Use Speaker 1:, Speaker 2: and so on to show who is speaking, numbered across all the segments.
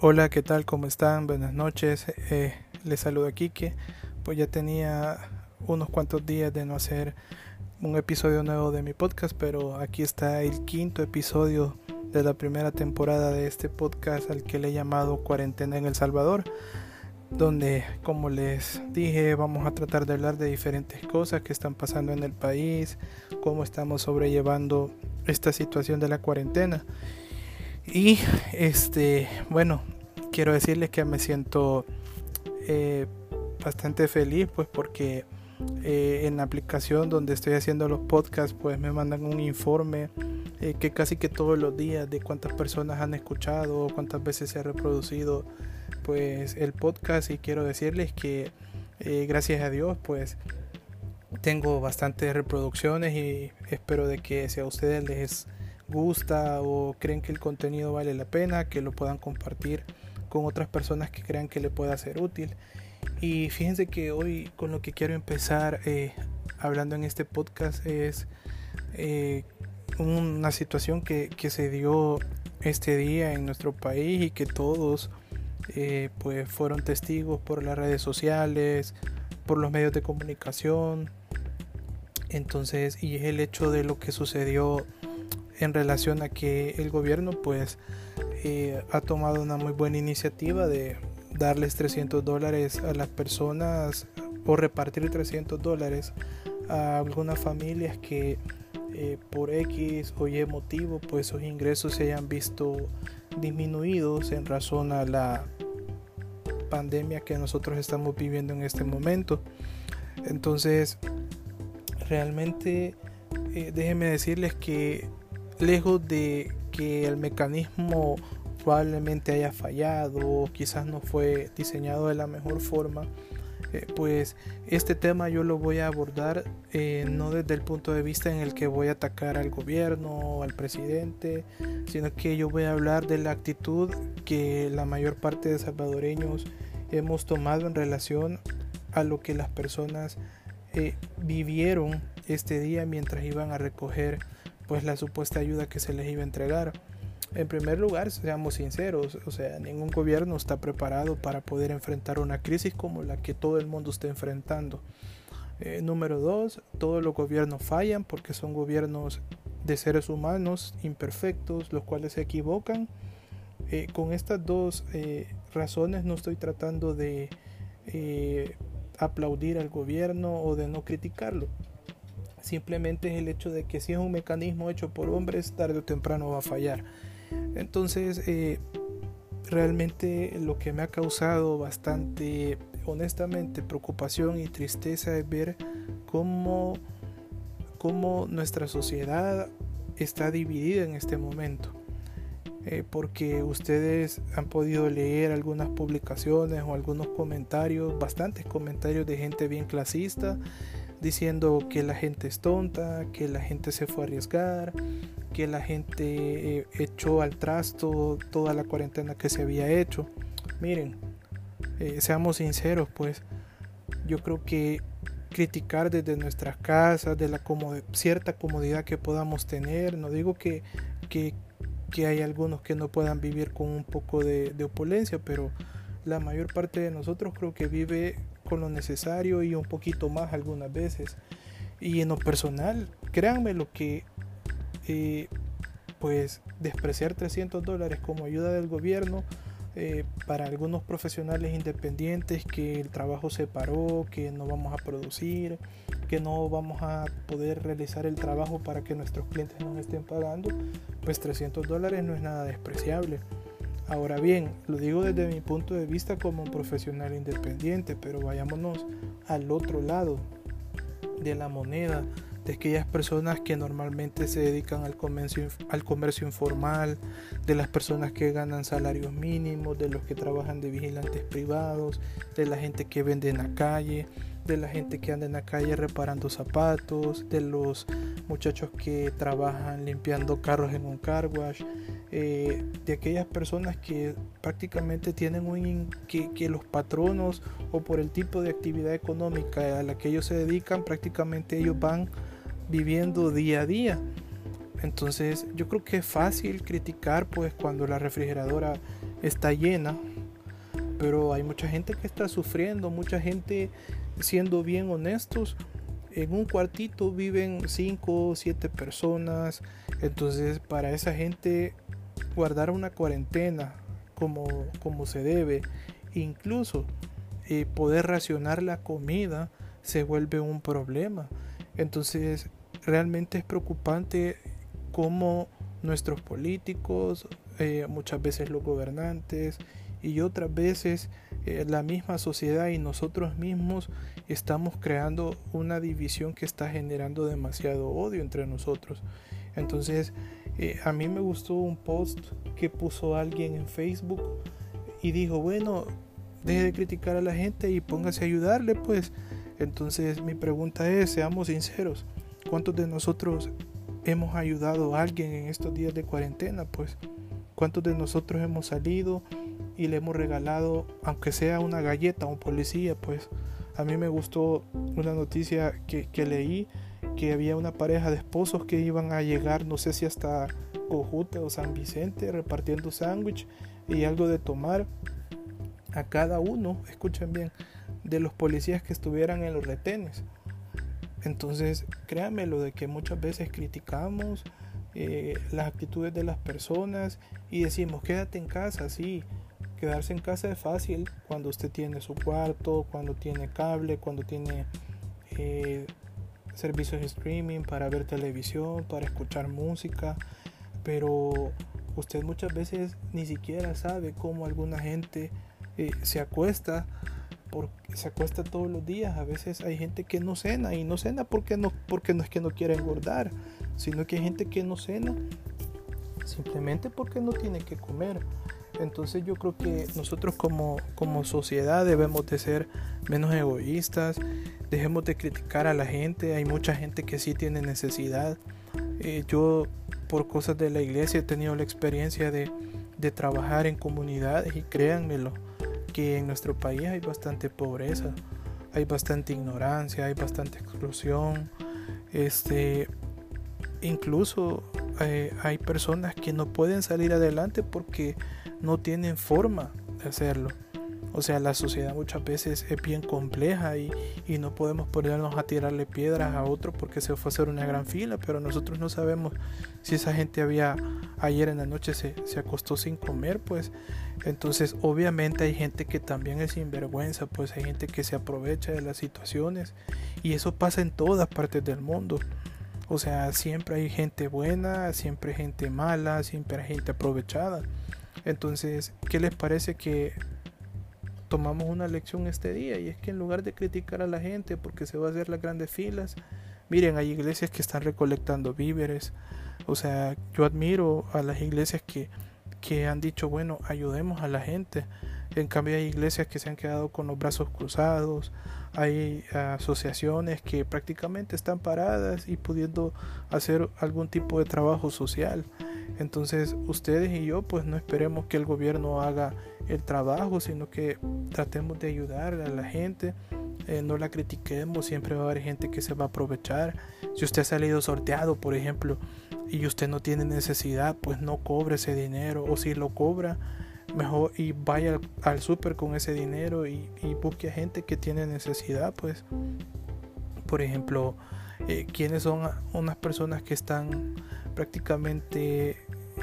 Speaker 1: Hola, ¿qué tal? ¿Cómo están? Buenas noches. Eh, les saludo a Kike. Pues ya tenía unos cuantos días de no hacer un episodio nuevo de mi podcast, pero aquí está el quinto episodio de la primera temporada de este podcast al que le he llamado Cuarentena en El Salvador, donde, como les dije, vamos a tratar de hablar de diferentes cosas que están pasando en el país, cómo estamos sobrellevando esta situación de la cuarentena. Y este, bueno, quiero decirles que me siento eh, bastante feliz, pues porque eh, en la aplicación donde estoy haciendo los podcasts, pues me mandan un informe eh, que casi que todos los días de cuántas personas han escuchado, cuántas veces se ha reproducido, pues el podcast. Y quiero decirles que gracias a Dios, pues tengo bastantes reproducciones y espero de que si a ustedes les gusta o creen que el contenido vale la pena, que lo puedan compartir con otras personas que crean que le pueda ser útil. Y fíjense que hoy con lo que quiero empezar eh, hablando en este podcast es eh, una situación que, se dio este día en nuestro país y que todos eh, pues fueron testigos por las redes sociales, por los medios de comunicación. Entonces, y es el hecho de lo que sucedió en relación a que el gobierno pues eh, ha tomado una muy buena iniciativa de darles 300 dólares a las personas o repartir 300 dólares a algunas familias que eh, por X o Y motivo pues sus ingresos se hayan visto disminuidos en razón a la pandemia que nosotros estamos viviendo en este momento. Entonces realmente eh, déjenme decirles que lejos de que el mecanismo probablemente haya fallado quizás no fue diseñado de la mejor forma, eh, pues este tema yo lo voy a abordar eh, no desde el punto de vista en el que voy a atacar al gobierno o al presidente, sino que yo voy a hablar de la actitud que la mayor parte de salvadoreños hemos tomado en relación a lo que las personas eh, vivieron este día mientras iban a recoger pues la supuesta ayuda que se les iba a entregar. En primer lugar, seamos sinceros, o sea, ningún gobierno está preparado para poder enfrentar una crisis como la que todo el mundo está enfrentando. Eh, número dos, todos los gobiernos fallan porque son gobiernos de seres humanos imperfectos, los cuales se equivocan. Eh, con estas dos eh, razones no estoy tratando de aplaudir al gobierno o de no criticarlo. Simplemente es el hecho de que si es un mecanismo hecho por hombres, tarde o temprano va a fallar. Entonces, eh, realmente lo que me ha causado bastante, honestamente, preocupación y tristeza es ver cómo, cómo nuestra sociedad está dividida en este momento. Eh, porque ustedes han podido leer algunas publicaciones o algunos comentarios, bastantes comentarios de gente bien clasista, diciendo que la gente es tonta, que la gente se fue a arriesgar, que la gente eh, echó al trasto toda la cuarentena que se había hecho. Miren, eh, seamos sinceros, pues yo creo que criticar desde nuestras casas, de la cierta comodidad que podamos tener, no digo que, que, hay algunos que no puedan vivir con un poco de opulencia, pero la mayor parte de nosotros creo que vive con lo necesario y un poquito más algunas veces. Y en lo personal, créanme lo que, eh, pues, despreciar 300 dólares como ayuda del gobierno eh, para algunos profesionales independientes que el trabajo se paró, que no vamos a producir, que no vamos a poder realizar el trabajo para que nuestros clientes nos estén pagando, pues 300 dólares no es nada despreciable. Ahora bien, lo digo desde mi punto de vista como un profesional independiente, pero vayámonos al otro lado de la moneda, de aquellas personas que normalmente se dedican al comercio, al comercio informal, de las personas que ganan salarios mínimos, de los que trabajan de vigilantes privados, de la gente que vende en la calle, de la gente que anda en la calle reparando zapatos, de los muchachos que trabajan limpiando carros en un car wash, eh, de aquellas personas que prácticamente tienen un que, que, los patronos o por el tipo de actividad económica a la que ellos se dedican prácticamente ellos van viviendo día a día. Entonces yo creo que es fácil criticar pues cuando la refrigeradora está llena, pero hay mucha gente que está sufriendo, mucha gente siendo bien honestos. En un cuartito viven 5 o 7 personas, entonces para esa gente guardar una cuarentena como, como se debe, incluso eh, poder racionar la comida se vuelve un problema. Entonces realmente es preocupante cómo nuestros políticos, eh, muchas veces los gobernantes y otras veces eh, la misma sociedad y nosotros mismos estamos creando una división que está generando demasiado odio entre nosotros. Entonces, eh, a mí me gustó un post que puso alguien en Facebook y dijo, bueno, deje de criticar a la gente y póngase a ayudarle, pues. Entonces, mi pregunta es, seamos sinceros, ¿cuántos de nosotros hemos ayudado a alguien en estos días de cuarentena, pues cuántos de nosotros hemos salido y le hemos regalado, aunque sea una galleta a un policía, pues a mí me gustó una noticia que, leí que había una pareja de esposos que iban a llegar, no sé si hasta Cojute o San Vicente, repartiendo sándwich y algo de tomar a cada uno, escuchen bien, de los policías que estuvieran en los retenes. Entonces, créanme lo de que muchas veces criticamos eh, las actitudes de las personas y decimos, quédate en casa, sí. Quedarse en casa es fácil cuando usted tiene su cuarto, cuando tiene cable, cuando tiene eh, servicios de streaming para ver televisión, para escuchar música, pero usted muchas veces ni siquiera sabe cómo alguna gente eh, se acuesta porque se acuesta todos los días. A veces hay gente que no cena y no cena porque no, porque no es que no quiera engordar, sino que hay gente que no cena simplemente porque no tiene que comer. Entonces yo creo que nosotros como, como sociedad debemos de ser menos egoístas, dejemos de criticar a la gente, hay mucha gente que sí tiene necesidad. Eh, yo por cosas de la iglesia he tenido la experiencia de, de trabajar en comunidades y créanmelo, en nuestro país hay bastante pobreza, hay bastante ignorancia, hay bastante exclusión, este, incluso eh, hay personas que no pueden salir adelante porque no tienen forma de hacerlo. O sea, la sociedad muchas veces es bien compleja y, no podemos ponernos a tirarle piedras a otro porque se fue a hacer una gran fila, pero nosotros no sabemos si esa gente había ayer en la noche se, se acostó sin comer, pues entonces obviamente hay gente que también es sinvergüenza, pues hay gente que se aprovecha de las situaciones y eso pasa en todas partes del mundo. O sea, siempre hay gente buena, siempre hay gente mala, siempre hay gente aprovechada. Entonces, ¿qué les parece que tomamos una lección este día y es que en lugar de criticar a la gente porque se va a hacer las grandes filas, miren, hay iglesias que están recolectando víveres. O sea, yo admiro a las iglesias que, que han dicho, bueno, ayudemos a la gente. En cambio hay iglesias que se han quedado con los brazos cruzados, hay asociaciones que prácticamente están paradas y pudiendo hacer algún tipo de trabajo social. Entonces ustedes y yo pues no esperemos que el gobierno haga el trabajo, sino que tratemos de ayudar a la gente. Eh, no la critiquemos, siempre va a haber gente que se va a aprovechar. Si usted ha salido sorteado, por ejemplo, y usted no tiene necesidad, pues no cobre ese dinero. O si lo cobra, mejor y vaya al, al súper con ese dinero y, busque a gente que tiene necesidad, pues. Por ejemplo, eh, quiénes son unas personas que están prácticamente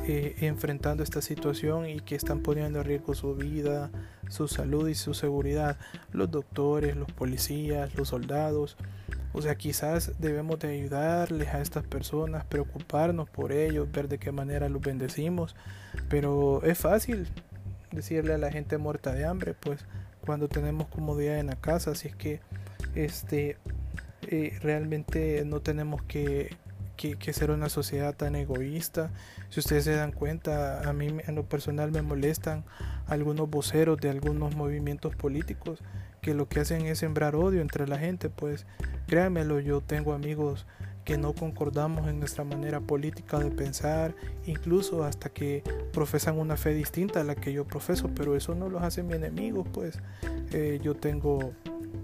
Speaker 1: eh, enfrentando esta situación y que están poniendo en riesgo su vida, su salud y su seguridad. Los doctores, los policías, los soldados. O sea, quizás debemos de ayudarles a estas personas, preocuparnos por ellos, ver de qué manera los bendecimos. Pero es fácil decirle a la gente muerta de hambre, pues cuando tenemos comodidad en la casa. Así es que este eh, realmente no tenemos que que, ser una sociedad tan egoísta. Si ustedes se dan cuenta, a mí en lo personal me molestan algunos voceros de algunos movimientos políticos que lo que hacen es sembrar odio entre la gente. Pues créanmelo, yo tengo amigos que no concordamos en nuestra manera política de pensar, incluso hasta que profesan una fe distinta a la que yo profeso, pero eso no los hace mi enemigos, pues eh, yo tengo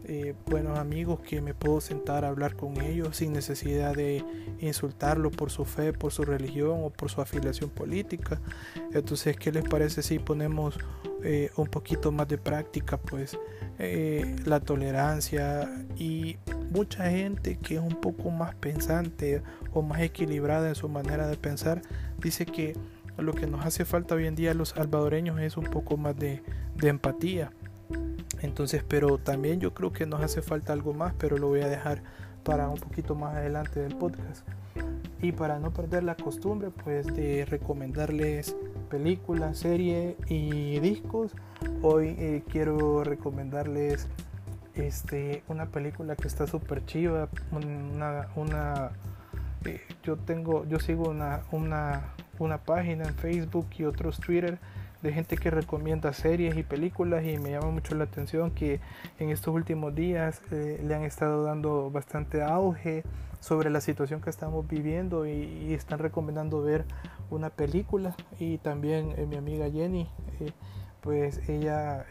Speaker 1: eh, buenos amigos que me puedo sentar a hablar con ellos sin necesidad de insultarlo por su fe, por su religión o por su afiliación política. Entonces, ¿qué les parece si ponemos eh, un poquito más de práctica? Pues la tolerancia y mucha gente que es un poco más pensante o más equilibrada en su manera de pensar dice que lo que nos hace falta hoy en día a los salvadoreños es un poco más de, empatía entonces, pero también yo creo que nos hace falta algo más, pero lo voy a dejar para un poquito más adelante del podcast. Y para no perder la costumbre, pues de recomendarles películas, series y discos, hoy eh, quiero recomendarles este, una película que está súper chiva, una, eh, yo tengo, yo sigo una, una, una página en Facebook y otros Twitter de gente que recomienda series y películas y me llama mucho la atención que en estos últimos días eh, le han estado dando bastante auge sobre la situación que estamos viviendo y, están recomendando ver una película. Y también eh, mi amiga Jenny pues ella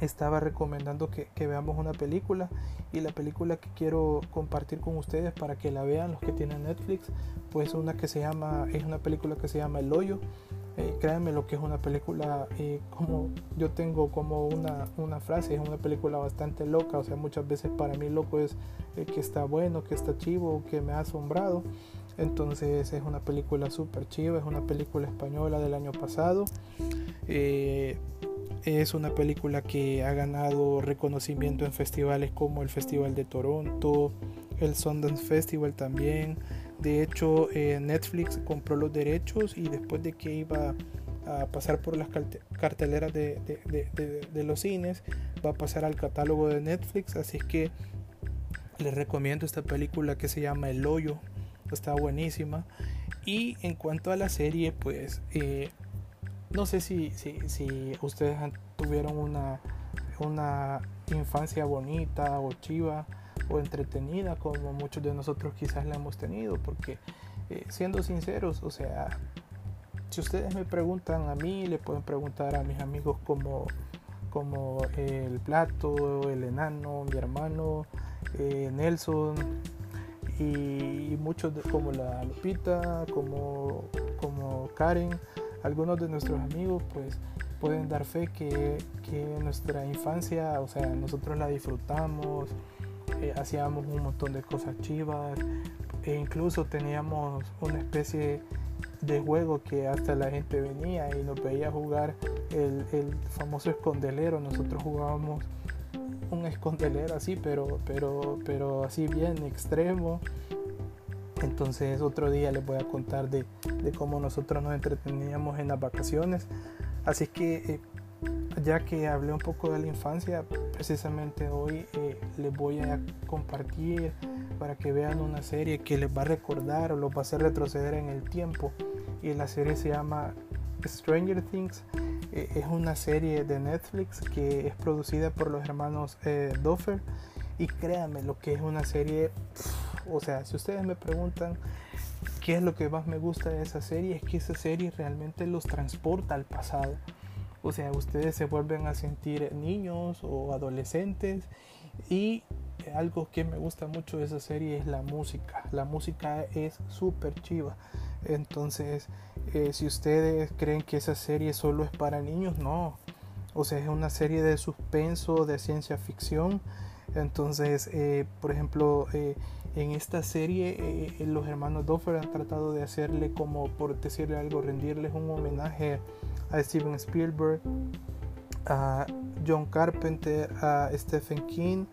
Speaker 1: estaba recomendando que, que, veamos una película y la película que quiero compartir con ustedes para que la vean los que tienen Netflix pues una que se llama es una película que se llama El Hoyo eh, créanme lo que es una película, eh, como yo tengo como una, una, frase, es una película bastante loca, o sea, muchas veces para mí loco es eh, que está bueno, que está chivo, que me ha asombrado. Entonces es una película súper chiva, es una película española del año pasado. Es una película que ha ganado reconocimiento en festivales como el Festival de Toronto, el Sundance Festival también. De hecho, eh, Netflix compró los derechos y después de que iba a pasar por las carteleras de, los cines, va a pasar al catálogo de Netflix. Así que les recomiendo esta película que se llama El Hoyo. Está buenísima. Y en cuanto a la serie, pues eh, no sé si, si, ustedes tuvieron una, una infancia bonita o chiva o entretenida como muchos de nosotros quizás la hemos tenido, porque eh, siendo sinceros, o sea, si ustedes me preguntan a mí, le pueden preguntar a mis amigos como, como el Plato, el Enano, mi hermano, eh, Nelson y, muchos como la Lupita, como, como Karen, algunos de nuestros amigos, pues pueden dar fe que, que nuestra infancia, o sea, nosotros la disfrutamos, eh, hacíamos un montón de cosas chivas e incluso teníamos una especie de juego que hasta la gente venía y nos veía jugar el, famoso escondelero. Nosotros jugábamos un escondelero así, pero, pero, pero así bien extremo. Entonces otro día les voy a contar de, cómo nosotros nos entreteníamos en las vacaciones. Así que eh, ya que hablé un poco de la infancia, precisamente hoy eh, les voy a compartir para que vean una serie que les va a recordar o los va a hacer retroceder en el tiempo. Y la serie se llama Stranger Things. Eh, es una serie de Netflix que es producida por los hermanos eh. Y créanme, lo que es una serie, o sea, si ustedes me preguntan qué es lo que más me gusta de esa serie, es que esa serie realmente los transporta al pasado o sea, ustedes se vuelven a sentir niños o adolescentes y algo que me gusta mucho de esa serie es la música. La música es súper chiva. Entonces, eh, si ustedes creen que esa serie solo es para niños, no. O sea, es una serie de suspenso, de ciencia ficción. Entonces, eh, por ejemplo, eh, en esta serie los hermanos Doffer han tratado de hacerle como, por decirle algo, rendirles un homenaje a Steven Spielberg, a John Carpenter, a Stephen King,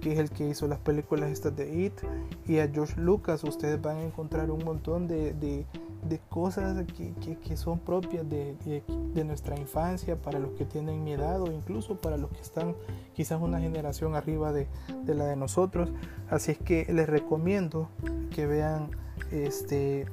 Speaker 1: que es el que hizo las películas estas de It, y a George Lucas. Ustedes van a encontrar un montón de, cosas que, que, son propias de, de, nuestra infancia para los que tienen mi edad o incluso para los que están quizás una generación arriba de, la de nosotros. Así es que les recomiendo que vean este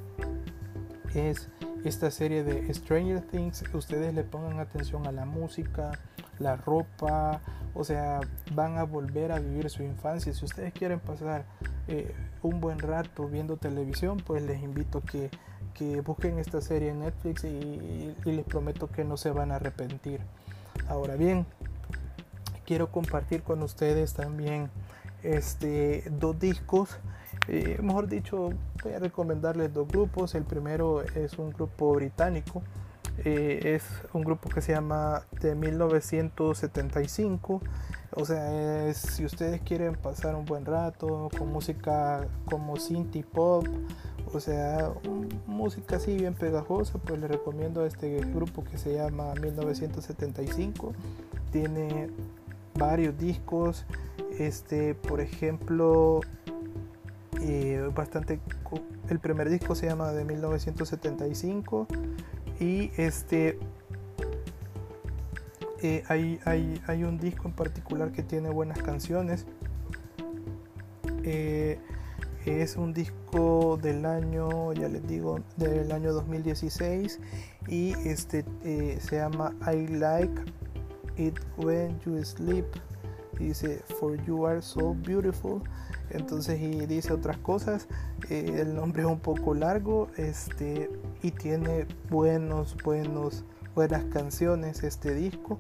Speaker 1: es esta serie de Stranger Things, ustedes le pongan atención a la música, la ropa, o sea, van a volver a vivir su infancia. Si ustedes quieren pasar eh, un buen rato viendo televisión, pues les invito que, que busquen esta serie en Netflix y, les prometo que no se van a arrepentir. Ahora bien, quiero compartir con ustedes también este, dos discos. Eh, mejor dicho, voy a recomendarles dos grupos. El primero es un grupo británico. Eh, es un grupo que se llama de 1975. O sea, si ustedes quieren pasar un buen rato con música como synth pop, o sea, música así bien pegajosa, pues les recomiendo a este grupo que se llama 1975. Tiene varios discos, este, por ejemplo, eh, bastante. El primer disco se llama de 1975 y este eh, hay, hay, hay, un disco en particular que tiene buenas canciones. Eh, es un disco del año, ya les digo, del año 2016 y este se llama I Like It When You Sleep. Dice, For You Are So Beautiful. Entonces, y dice otras cosas. Eh, el nombre es un poco largo este, y tiene buenos, buenos, buenas canciones este disco.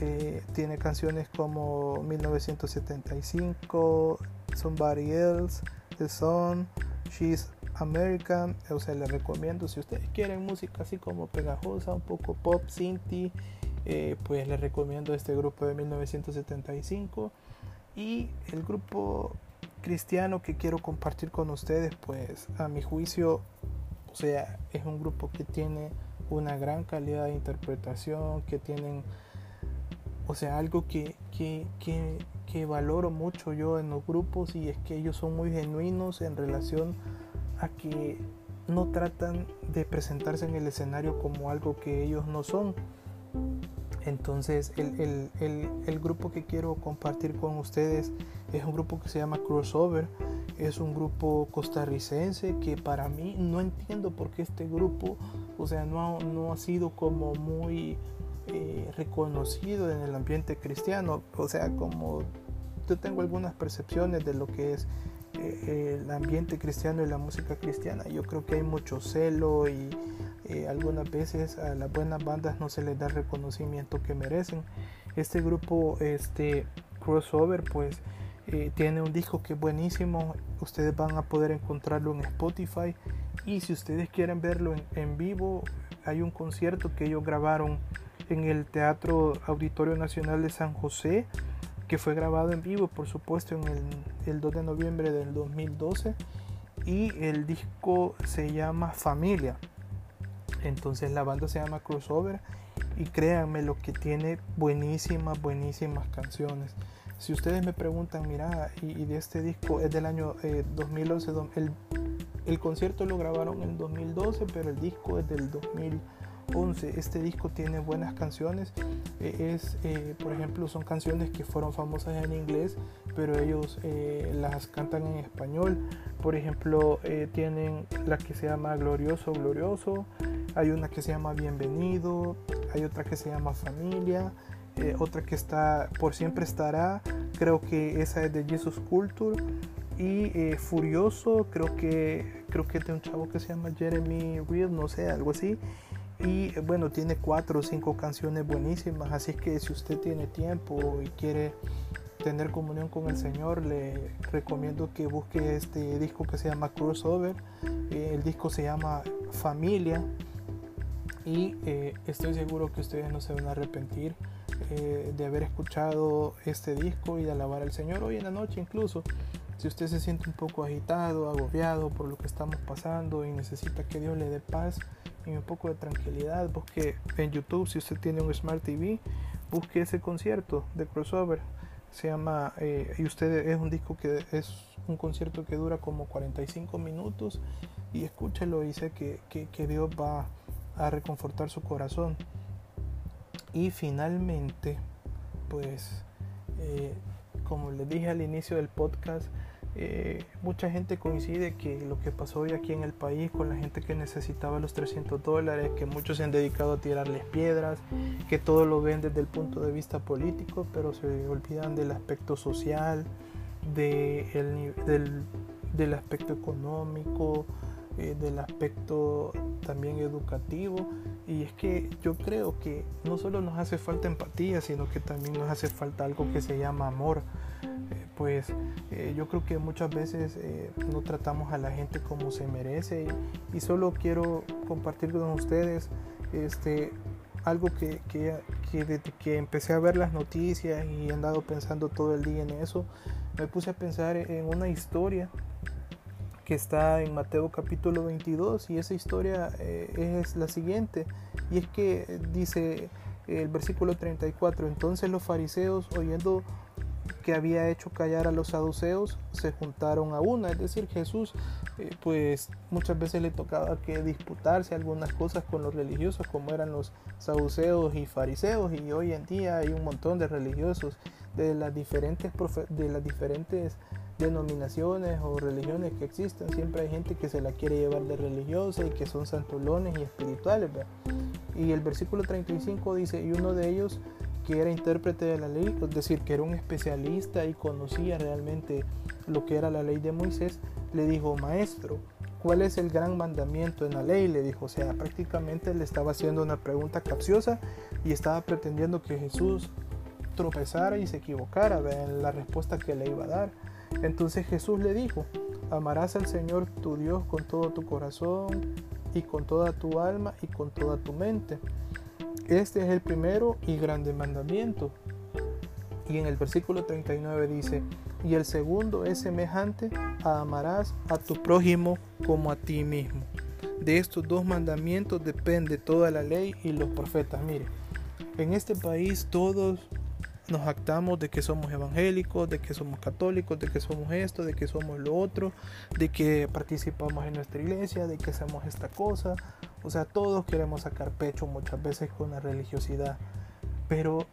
Speaker 1: Eh, tiene canciones como 1975, Somebody Else, Sun, She's American. O sea, les recomiendo si ustedes quieren música así como pegajosa, un poco pop, synthie eh, pues les recomiendo este grupo de 1975 y el grupo cristiano que quiero compartir con ustedes pues a mi juicio o sea es un grupo que tiene una gran calidad de interpretación que tienen o sea algo que, que, que, que valoro mucho yo en los grupos y es que ellos son muy genuinos en relación a que no tratan de presentarse en el escenario como algo que ellos no son entonces el, grupo que quiero compartir con ustedes es un grupo que se llama Crossover. Es un grupo costarricense que para mí no entiendo por qué este grupo, o sea, no, no ha sido como muy eh, reconocido en el ambiente cristiano. O sea, como yo tengo algunas percepciones de lo que es eh, el ambiente cristiano y la música cristiana. Yo creo que hay mucho celo y eh, algunas veces a las buenas bandas no se les da el reconocimiento que merecen. Este grupo, este crossover, pues tiene un disco que es buenísimo. Ustedes van a poder encontrarlo en Spotify. Y si ustedes quieren verlo en, vivo, hay un concierto que ellos grabaron en el Teatro Auditorio Nacional de San José, que fue grabado en vivo, por supuesto, en el, el 2 de noviembre del 2012. Y el disco se llama Familia. Entonces la banda se llama Crossover y créanme lo que tiene buenísimas, buenísimas canciones. Si ustedes me preguntan, mira, y, de este disco es del año 2011, eh, el, el concierto lo grabaron en 2012, pero el disco es del 2011. Este disco tiene buenas canciones. Eh, es, eh, por ejemplo, son canciones que fueron famosas en inglés, pero ellos las cantan en español. Por ejemplo, tienen la que se llama Glorioso, Glorioso. Hay una que se llama Bienvenido, hay otra que se llama Familia, eh, otra que está Por siempre estará, creo que esa es de Jesus Culture y eh, Furioso, creo que creo que es de un chavo que se llama Jeremy Reed, no sé, algo así. Y bueno, tiene cuatro o cinco canciones buenísimas, así que si usted tiene tiempo y quiere tener comunión con el Señor, le recomiendo que busque este disco que se llama Crossover. Eh, el disco se llama Familia y eh, estoy seguro que ustedes no se van a arrepentir eh, de haber escuchado este disco y de alabar al Señor hoy en la noche incluso. Si usted se siente un poco agitado, agobiado por lo que estamos pasando y necesita que Dios le dé paz y un poco de tranquilidad, busque en YouTube, si usted tiene un Smart TV, busque ese concierto de crossover. Se llama, eh, y usted es un disco que es un concierto que dura como 45 minutos y escúchelo y sé que, que, que Dios va a reconfortar su corazón. Y finalmente, pues, eh, como les dije al inicio del podcast, eh, mucha gente coincide que lo que pasó hoy aquí en el país con la gente que necesitaba los 300 dólares, que muchos se han dedicado a tirarles piedras, que todo lo ven desde el punto de vista político, pero se olvidan del aspecto social, de del, del aspecto económico, eh, del aspecto también educativo Y es que yo creo que no solo nos hace falta empatía, sino que también nos hace falta algo que se llama amor. Pues eh, yo creo que muchas veces eh, no tratamos a la gente como se merece. Y, solo quiero compartir con ustedes este, algo que, que, que desde que empecé a ver las noticias y he andado pensando todo el día en eso, me puse a pensar en una historia que está en Mateo capítulo 22 y esa historia eh, es la siguiente. Y es que dice el versículo 34 entonces los fariseos oyendo que había hecho callar a los saduceos se juntaron a una, es decir, Jesús eh, pues muchas veces le tocaba que disputarse algunas cosas con los religiosos como eran los saduceos y fariseos y hoy en día hay un montón de religiosos de las diferentes de las diferentes denominaciones o religiones que existen, siempre hay gente que se la quiere llevar de religiosa y que son santulones y espirituales. Y el versículo 35 dice, y uno de ellos que era intérprete de la ley, es decir, que era un especialista y conocía realmente lo que era la ley de Moisés, le dijo, maestro, ¿cuál es el gran mandamiento en la ley? Le dijo, o sea, prácticamente le estaba haciendo una pregunta capciosa y estaba pretendiendo que Jesús tropezara y se equivocara en la respuesta que le iba a dar. Entonces Jesús le dijo, amarás al Señor tu Dios con todo tu corazón y con toda tu alma y con toda tu mente. Este es el primero y grande mandamiento. Y en el versículo 39 dice, y el segundo es semejante a amarás a tu prójimo como a ti mismo. De estos dos mandamientos depende toda la ley y los profetas. Mire, en este país todos nos actamos de que somos evangélicos, de que somos católicos, de que somos esto, de que somos lo otro, de que participamos en nuestra iglesia, de que hacemos esta cosa. O sea, todos queremos sacar pecho muchas veces con la religiosidad. Pero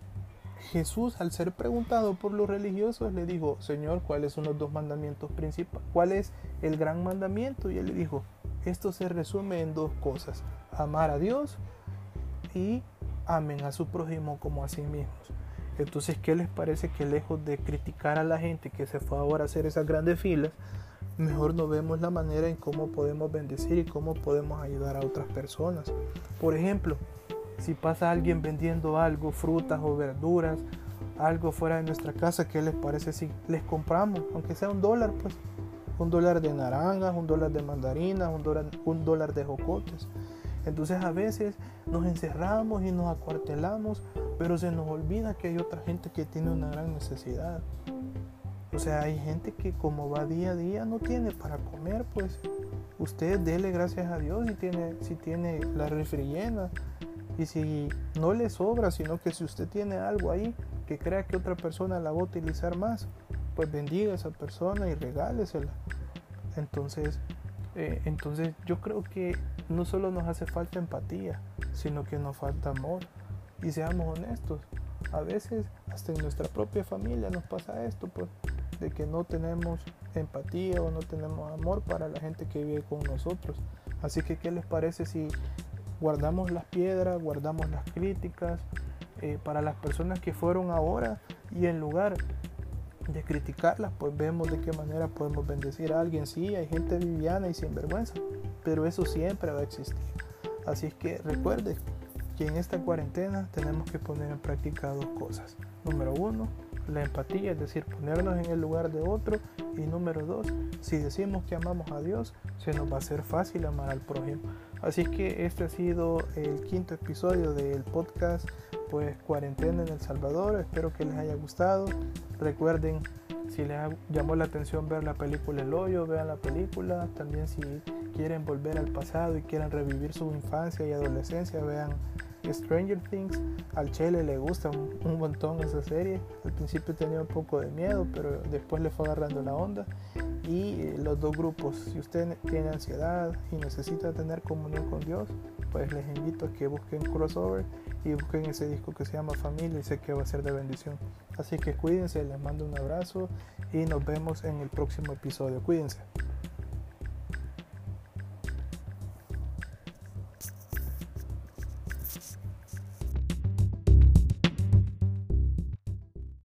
Speaker 1: Jesús, al ser preguntado por los religiosos, le dijo, Señor, ¿cuáles son los dos mandamientos principales? ¿Cuál es el gran mandamiento? Y él le dijo, esto se resume en dos cosas, amar a Dios y amen a su prójimo como a sí mismos. Entonces, ¿qué les parece que lejos de criticar a la gente que se fue ahora a hacer esas grandes filas, mejor no vemos la manera en cómo podemos bendecir y cómo podemos ayudar a otras personas? Por ejemplo, si pasa alguien vendiendo algo, frutas o verduras, algo fuera de nuestra casa, ¿qué les parece si les compramos? Aunque sea un dólar, pues. Un dólar de naranjas, un dólar de mandarinas, un dólar, un dólar de jocotes. Entonces a veces nos encerramos y nos acuartelamos, pero se nos olvida que hay otra gente que tiene una gran necesidad. O sea, hay gente que como va día a día no tiene para comer, pues usted dele gracias a Dios si tiene, si tiene la refri. Y si no le sobra, sino que si usted tiene algo ahí que crea que otra persona la va a utilizar más, pues bendiga a esa persona y regálesela. Entonces, eh, entonces yo creo que no solo nos hace falta empatía, sino que nos falta amor. Y seamos honestos, a veces hasta en nuestra propia familia nos pasa esto, pues, de que no tenemos empatía o no tenemos amor para la gente que vive con nosotros. Así que, ¿qué les parece si guardamos las piedras, guardamos las críticas eh, para las personas que fueron ahora y en lugar de criticarlas, pues vemos de qué manera podemos bendecir a alguien. Sí, hay gente viviana y sinvergüenza, pero eso siempre va a existir. Así es que recuerde que en esta cuarentena tenemos que poner en práctica dos cosas. Número uno, la empatía, es decir, ponernos en el lugar de otro. Y número dos, si decimos que amamos a Dios, se nos va a hacer fácil amar al prójimo. Así que este ha sido el quinto episodio del podcast pues cuarentena en El Salvador. Espero que les haya gustado. Recuerden, si les llamó la atención ver la película El Hoyo, vean la película. También si quieren volver al pasado y quieren revivir su infancia y adolescencia, vean Stranger Things. Al Chele le gusta un, montón esa serie. Al principio tenía un poco de miedo, pero después le fue agarrando la onda. Y eh, los dos grupos, si usted tiene ansiedad y necesita tener comunión con Dios, pues les invito a que busquen crossover y busquen ese disco que se llama Familia y sé que va a ser de bendición. Así que cuídense, les mando un abrazo y nos vemos en el próximo episodio. Cuídense.